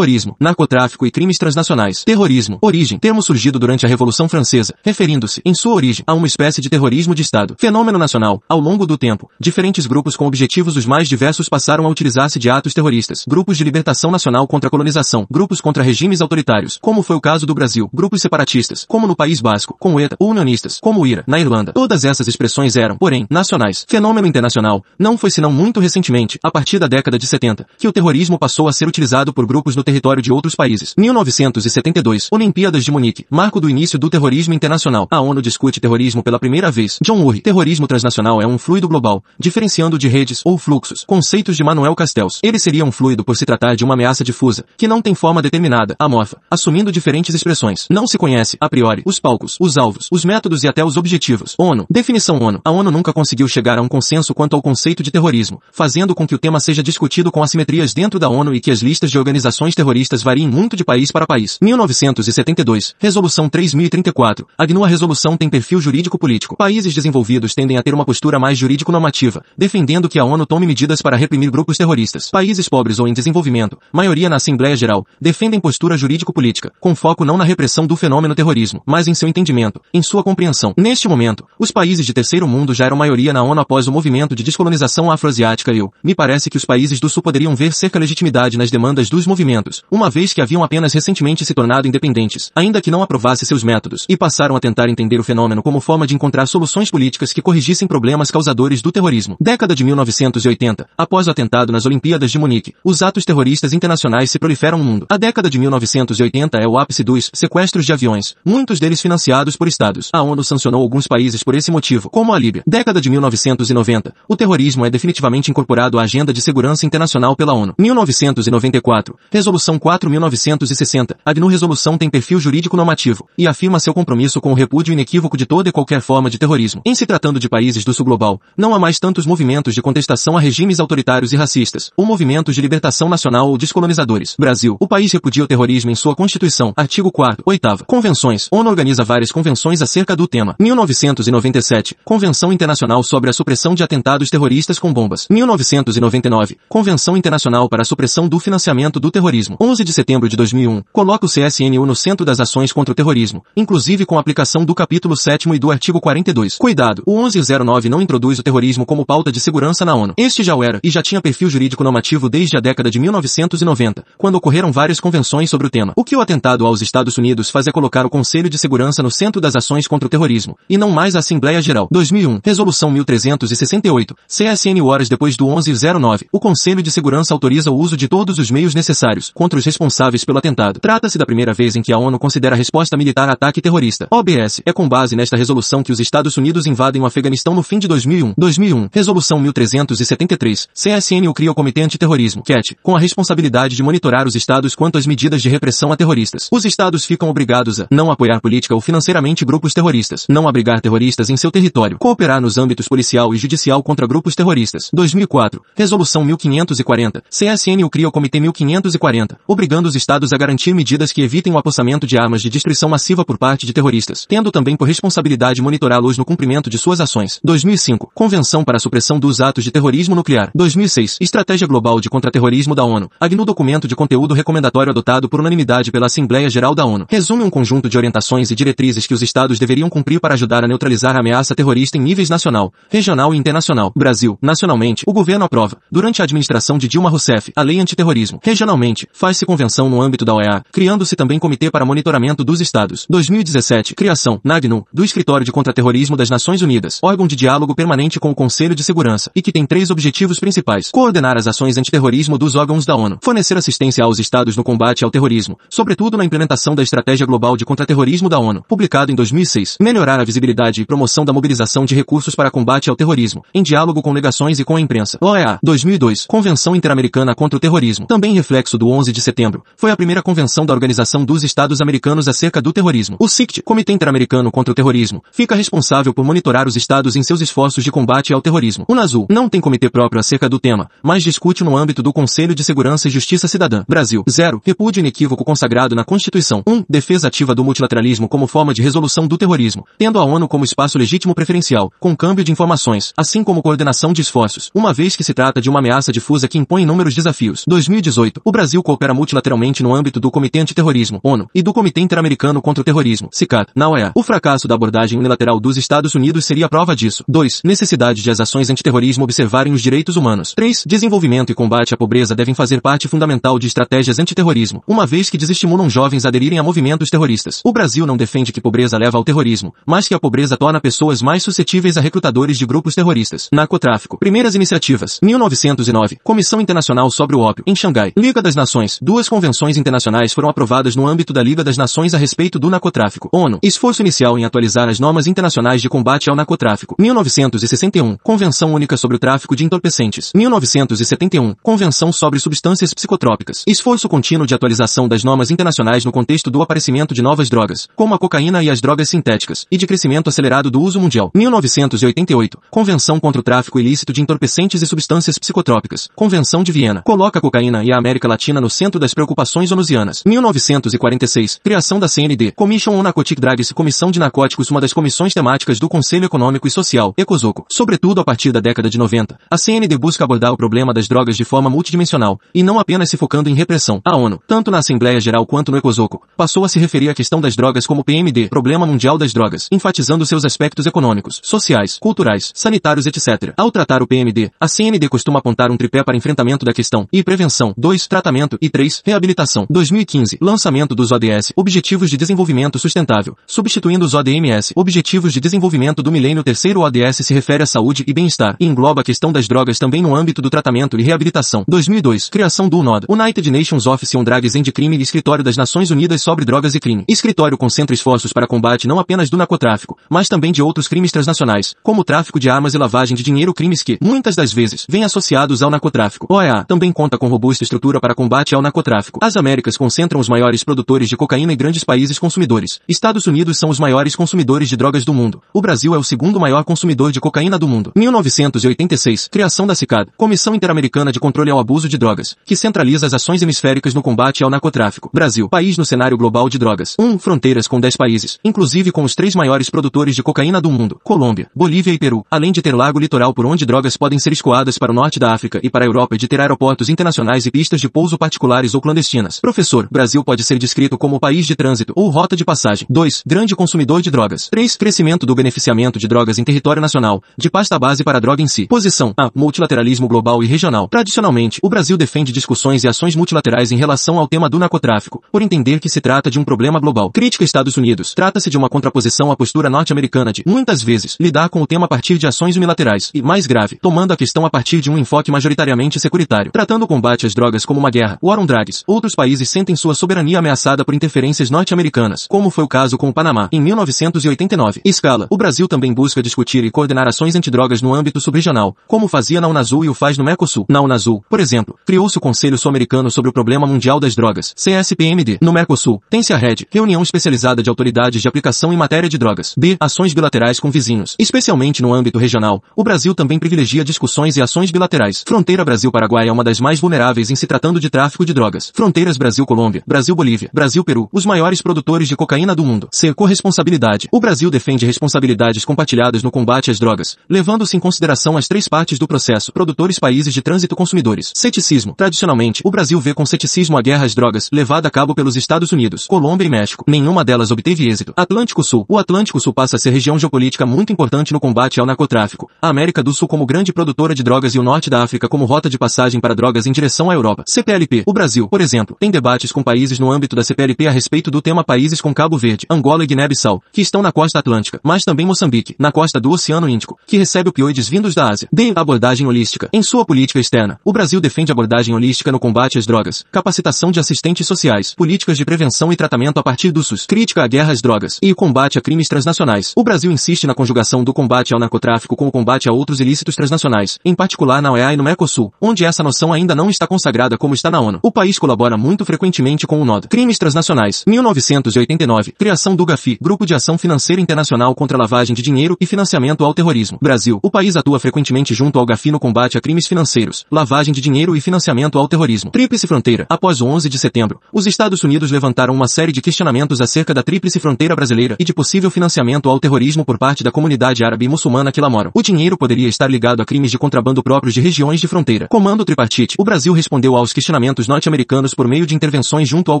Terrorismo, narcotráfico e crimes transnacionais. Terrorismo, origem, termo surgido durante a Revolução Francesa, referindo-se, em sua origem, a uma espécie de terrorismo de Estado. Fenômeno nacional, ao longo do tempo, diferentes grupos com objetivos os mais diversos passaram a utilizar-se de atos terroristas. Grupos de libertação nacional contra a colonização, grupos contra regimes autoritários, como foi o caso do Brasil, grupos separatistas, como no País Basco, com ETA, ou unionistas, como IRA, na Irlanda. Todas essas expressões eram, porém, nacionais. Fenômeno internacional, não foi senão muito recentemente, a partir da década de 70, que o terrorismo passou a ser utilizado por grupos no território de outros países. 1972, Olimpíadas de Munique, marco do início do terrorismo internacional. A ONU discute terrorismo pela primeira vez. John Urry, terrorismo transnacional é um fluido global, diferenciando de redes ou fluxos, conceitos de Manuel Castells. Ele seria um fluido por se tratar de uma ameaça difusa, que não tem forma determinada, amorfa, assumindo diferentes expressões. Não se conhece, a priori, os palcos, os alvos, os métodos e até os objetivos. ONU. Definição ONU. A ONU nunca conseguiu chegar a um consenso quanto ao conceito de terrorismo, fazendo com que o tema seja discutido com assimetrias dentro da ONU e que as listas de organizações terroristas variem muito de país para país. 1972. Resolução 3034. A GNU resolução tem perfil jurídico-político. Países desenvolvidos tendem a ter uma postura mais jurídico-normativa, defendendo que a ONU tome medidas para reprimir grupos terroristas. Países pobres ou em desenvolvimento, maioria na Assembleia Geral, defendem postura jurídico-política, com foco não na repressão do fenômeno terrorismo, mas em seu entendimento, em sua compreensão. Neste momento, os países de terceiro mundo já eram maioria na ONU após o movimento de descolonização afroasiática e eu, me parece que os países do Sul poderiam ver cerca legitimidade nas demandas dos movimentos, uma vez que haviam apenas recentemente se tornado independentes, ainda que não aprovasse seus métodos, e passaram a tentar entender o fenômeno como forma de encontrar soluções políticas que corrigissem problemas causadores do terrorismo. Década de 1980, após o atentado nas Olimpíadas de Munique, os atos terroristas internacionais se proliferam no mundo. A década de 1980 é o ápice dos sequestros de aviões, muitos deles financiados por estados. A ONU sancionou alguns países por esse motivo, como a Líbia. Década de 1990, o terrorismo é definitivamente incorporado à agenda de segurança internacional pela ONU. 1994, Resolução 4960. A GNU Resolução tem perfil jurídico normativo e afirma seu compromisso com o repúdio inequívoco de toda e qualquer forma de terrorismo. Em se tratando de países do sul global, não há mais tantos movimentos de contestação a regimes autoritários e racistas, ou movimentos de libertação nacional ou descolonizadores. Brasil. O país repudia o terrorismo em sua Constituição. Artigo 4 8 Convenções. ONU organiza várias convenções acerca do tema. 1997. Convenção Internacional sobre a Supressão de Atentados Terroristas com Bombas. 1999. Convenção Internacional para a Supressão do Financiamento do Terrorismo. 11 de setembro de 2001. Coloca o CSNU no centro das ações contra o terrorismo, inclusive com a aplicação do capítulo 7 e do artigo 42. Cuidado, o 1109 não introduz o terrorismo como pauta de segurança na ONU. Este já o era, e já tinha perfil jurídico normativo desde a década de 1990, quando ocorreram várias convenções sobre o tema. O que o atentado aos Estados Unidos faz é colocar o Conselho de Segurança no centro das ações contra o terrorismo, e não mais a Assembleia Geral. 2001. Resolução 1368. CSN horas depois do 1109. O Conselho de Segurança autoriza o uso de todos os meios necessários contra os responsáveis pelo atentado. Trata-se da primeira vez em que a ONU considera resposta militar a ataque terrorista. OBS. É com base nesta resolução que os Estados Unidos invadem o Afeganistão no fim de 2001. 2001. Resolução 1373. CSNU cria o Comitê Antiterrorismo, CAT, com a responsabilidade de monitorar os estados quanto às medidas de repressão a terroristas. Os estados ficam obrigados a não apoiar política ou financeiramente grupos terroristas, não abrigar terroristas em seu território, cooperar nos âmbitos policial e judicial contra grupos terroristas. 2004. Resolução 1540. CSNU cria o Comitê 1540, obrigando os estados a garantir medidas que evitem o apossamento de armas de destruição massiva por parte de terroristas, tendo também por responsabilidade monitorá-los no cumprimento de suas ações. 2005. Convenção para a supressão dos atos de terrorismo nuclear. 2006. Estratégia Global de Contra-Terrorismo da ONU. AGNU documento de conteúdo recomendatório adotado por unanimidade pela Assembleia Geral da ONU. Resume um conjunto de orientações e diretrizes que os estados deveriam cumprir para ajudar a neutralizar a ameaça terrorista em níveis nacional, regional e internacional. Brasil. Nacionalmente, o governo aprova, durante a administração de Dilma Rousseff, a lei antiterrorismo. Regionalmente, faz-se convenção no âmbito da OEA, criando-se também comitê para monitoramento dos estados. 2017. Criação, na AGNU, do Escritório de Contra-Terrorismo das Nações Unidas, órgão de diálogo permanente com o Conselho de Segurança, e que tem três objetivos principais. Coordenar as ações antiterrorismo dos órgãos da ONU. Fornecer assistência aos estados no combate ao terrorismo, sobretudo na implementação da Estratégia Global de Contra-Terrorismo da ONU, publicado em 2006. Melhorar a visibilidade e promoção da mobilização de recursos para combate ao terrorismo, em diálogo com legações e com a imprensa. OEA. 2002. Convenção Interamericana contra o Terrorismo. Também reflexo do 11 de setembro. Foi a primeira convenção da Organização dos Estados Americanos acerca do terrorismo. O CICT, Comitê Interamericano contra o Terrorismo, fica responsável por monitorar os estados em seus esforços de combate ao terrorismo. O NASUL não tem comitê próprio acerca do tema, mas discute no âmbito do Conselho de Segurança e Justiça Cidadã. Brasil. 0. Repúdio inequívoco consagrado na Constituição. 1. Um, defesa ativa do multilateralismo como forma de resolução do terrorismo, tendo a ONU como espaço legítimo preferencial, com câmbio de informações, assim como coordenação de esforços, uma vez que se trata de uma ameaça difusa que impõe inúmeros desafios. 2018. O Brasil coopera multilateralmente no âmbito do Comitê Antiterrorismo, ONU, e do Comitê Interamericano contra o Terrorismo, CICAT, na OEA. O fracasso da abordagem unilateral dos Estados Unidos seria prova disso. 2. Necessidade de as ações antiterrorismo observarem os direitos humanos. 3. Desenvolvimento e combate à pobreza devem fazer parte fundamental de estratégias antiterrorismo, uma vez que desestimulam jovens a aderirem a movimentos terroristas. O Brasil não defende que pobreza leva ao terrorismo, mas que a pobreza torna pessoas mais suscetíveis a recrutadores de grupos terroristas. Narcotráfico. Primeiras iniciativas. 1909. Comissão Internacional sobre o Ópio, em Xangai. Liga das Nações. Duas convenções internacionais foram aprovadas no âmbito da Liga das Nações a respeito do narcotráfico. ONU. Esforço inicial em atualizar as normas internacionais de combate ao narcotráfico. 1961. Convenção Única sobre o Tráfico de Entorpecentes. 1971. Convenção sobre substâncias psicotrópicas. Esforço contínuo de atualização das normas internacionais no contexto do aparecimento de novas drogas, como a cocaína e as drogas sintéticas, e de crescimento acelerado do uso mundial. 1988. Convenção contra o tráfico ilícito de entorpecentes e substâncias psicotrópicas. Convenção de Viena. Coloca a cocaína e a América Latina no centro das preocupações onusianas. 1946. Criação da CND. Commission on Narcotic Drugs Comissão de Narcóticos uma das comissões temáticas do Conselho Econômico e Social, ECOSOCO. Sobretudo a partir da década de 90, a CND busca abordar o problema das drogas de forma multidimensional, e não apenas se focando em repressão. A ONU, tanto na Assembleia Geral quanto no ECOSOCO, passou a se referir à questão das drogas como PMD, Problema Mundial das Drogas, enfatizando seus aspectos econômicos, sociais, culturais, sanitários etc. Ao tratar o PMD, a CND costuma apontar um tripé para enfrentamento da questão e prevenção, 2. Tratamento e 3. Reabilitação. 2015. Lançamento dos ODS, Objetivos de Desenvolvimento Sustentável, substituindo os ODMS, Objetivos de Desenvolvimento do Milênio Terceiro ODS se refere à saúde e bem-estar, e engloba a questão das drogas também no âmbito do tratamento e reabilitação. 2002. Criação do UNOD, United Nations Office on Drugs and Crime e Escritório das Nações Unidas sobre Drogas e Crime. Escritório concentra esforços para combate não apenas do narcotráfico, mas também de outros crimes transnacionais, como o tráfico de armas e lavagem de dinheiro crimes que, muitas das vezes, vêm associados ao narcotráfico. OEA também conta com robusta estrutura para combate ao narcotráfico. As Américas concentram os maiores produtores de cocaína e grandes países consumidores. Estados Unidos são os maiores consumidores de drogas do mundo. O Brasil é o segundo maior consumidor de cocaína do mundo. 1986. Criação da CICAD, Comissão Interamericana de Controle ao Abuso de Drogas, que centraliza as ações hemisféricas no combate ao narcotráfico. Brasil, país no cenário global de drogas. 1. Um, fronteiras com 10 países, inclusive com os três maiores produtores de cocaína do mundo, Colômbia, Bolívia e Peru, além de ter lago litoral por onde drogas podem ser escoadas para o norte da África e para a Europa e de ter aeroportos internacionais e pistas de pouso particulares ou clandestinas. Professor, Brasil pode ser descrito como país de trânsito ou rota de passagem. 2. Grande consumidor de drogas. 3. Crescimento do beneficiamento de drogas em território nacional, de pasta base para a droga em si. Posição A. Multilateralismo global e regional. Tradicionalmente, o Brasil defende discussões e ações multilaterais em relação ao tema do narcotráfico, por entender que se trata de um problema global. Crítica Estados Unidos. Trata-se de uma contraposição à postura norte-americana de, muitas vezes, lidar com o tema a partir de ações unilaterais e, mais grave, tomando a questão a partir de um enfoque majoritariamente securitário. Tratando o combate às drogas como uma guerra, war on drugs, outros países sentem sua soberania ameaçada por interferências norte-americanas, como foi o caso com o Panamá, em 1989. Escala. O Brasil também busca discutir e coordenar ações antidrogas no âmbito subregional, como fazia na Unasul e o faz no Mercosul. Na Unasul, por exemplo, criou-se o Conselho Sul-Americano sobre o Problema Mundial das Drogas, CSPMD. No Mercosul, tem-se a RED, reunião especializada de autoridades de aplicação em matéria de drogas. B. Ações bilaterais com vizinhos. Especialmente no âmbito regional, o Brasil também privilegia discussões e ações bilaterais. Fronteira Brasil-Paraguai é uma das mais vulneráveis em se tratando de tráfico de drogas. Fronteiras Brasil-Colômbia, Brasil-Bolívia, Brasil-Peru, os maiores produtores de cocaína do mundo. C. Corresponsabilidade. O Brasil defende responsabilidades compartilhadas no combate às drogas, levando-se em consideração as três partes do processo, produtores países de trânsito consumidores. Ceticismo. Tradicionalmente, o Brasil vê com ceticismo a guerra às drogas, levada a cabo pelos Estados Unidos, Colômbia e México. Nenhuma delas obteve êxito. Atlântico Sul. O Atlântico Sul passa a ser região geopolítica muito importante no combate ao narcotráfico. A América do Sul como grande produtora de drogas e o norte da África como rota de passagem para drogas em direção à Europa. CPLP. O Brasil, por exemplo, tem debates com países no âmbito da CPLP a respeito do tema países com Cabo Verde, Angola e Guiné-Bissau, que estão na costa atlântica, mas também Moçambique, na costa do Oceano Índico, que recebe opioides vindos da Ásia. D. Abordagem holística. Em sua política externa, o Brasil defende abordagem holística no combate às drogas, capacitação de assistentes sociais, políticas de prevenção e tratamento a partir do SUS, crítica à guerra às drogas e combate a crimes transnacionais. O Brasil insiste na conjugação do combate ao narcotráfico com o combate a outros ilícitos transnacionais, em particular na OEA e no Mercosul, onde essa noção ainda não está consagrada como está na ONU. O país colabora muito frequentemente com o NOD. Crimes transnacionais. 1989. Criação do GAFI, Grupo de Ação Financeira Internacional contra a Lavagem de Dinheiro e Financiamento ao Terrorismo. Brasil. O país atua frequentemente junto ao GAFI no combate a crimes financeiros, lavagem de dinheiro e financiamento ao terrorismo. Tríplice Fronteira. Após o 11 de setembro, os Estados Unidos levantaram uma série de questionamentos acerca da Tríplice Fronteira brasileira e de possível financiamento ao terrorismo por parte da comunidade árabe e muçulmana que lá mora. O dinheiro poderia estar ligado a crimes de contrabando próprios de regiões de fronteira. Comando Tripartite. O Brasil respondeu aos questionamentos equipamentos norte-americanos por meio de intervenções junto ao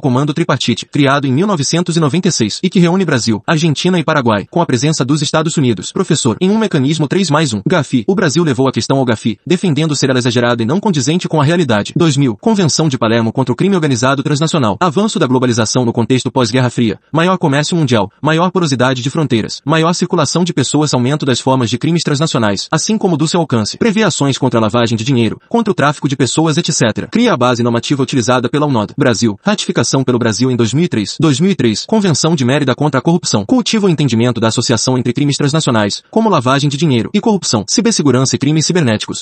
Comando Tripartite, criado em 1996, e que reúne Brasil, Argentina e Paraguai, com a presença dos Estados Unidos. Professor, em um mecanismo 3 mais 1, GAFI, o Brasil levou a questão ao GAFI, defendendo ser ela exagerada e não condizente com a realidade. 2000, Convenção de Palermo contra o crime organizado transnacional. Avanço da globalização no contexto pós-Guerra Fria. Maior comércio mundial, maior porosidade de fronteiras, maior circulação de pessoas, aumento das formas de crimes transnacionais, assim como do seu alcance. Prevê ações contra a lavagem de dinheiro, contra o tráfico de pessoas, etc. Cria a base normativa utilizada pela UNOD. Brasil. Ratificação pelo Brasil em 2003. 2003. Convenção de Mérida contra a corrupção. Cultiva o entendimento da associação entre crimes transnacionais, como lavagem de dinheiro e corrupção, cibersegurança e crimes cibernéticos.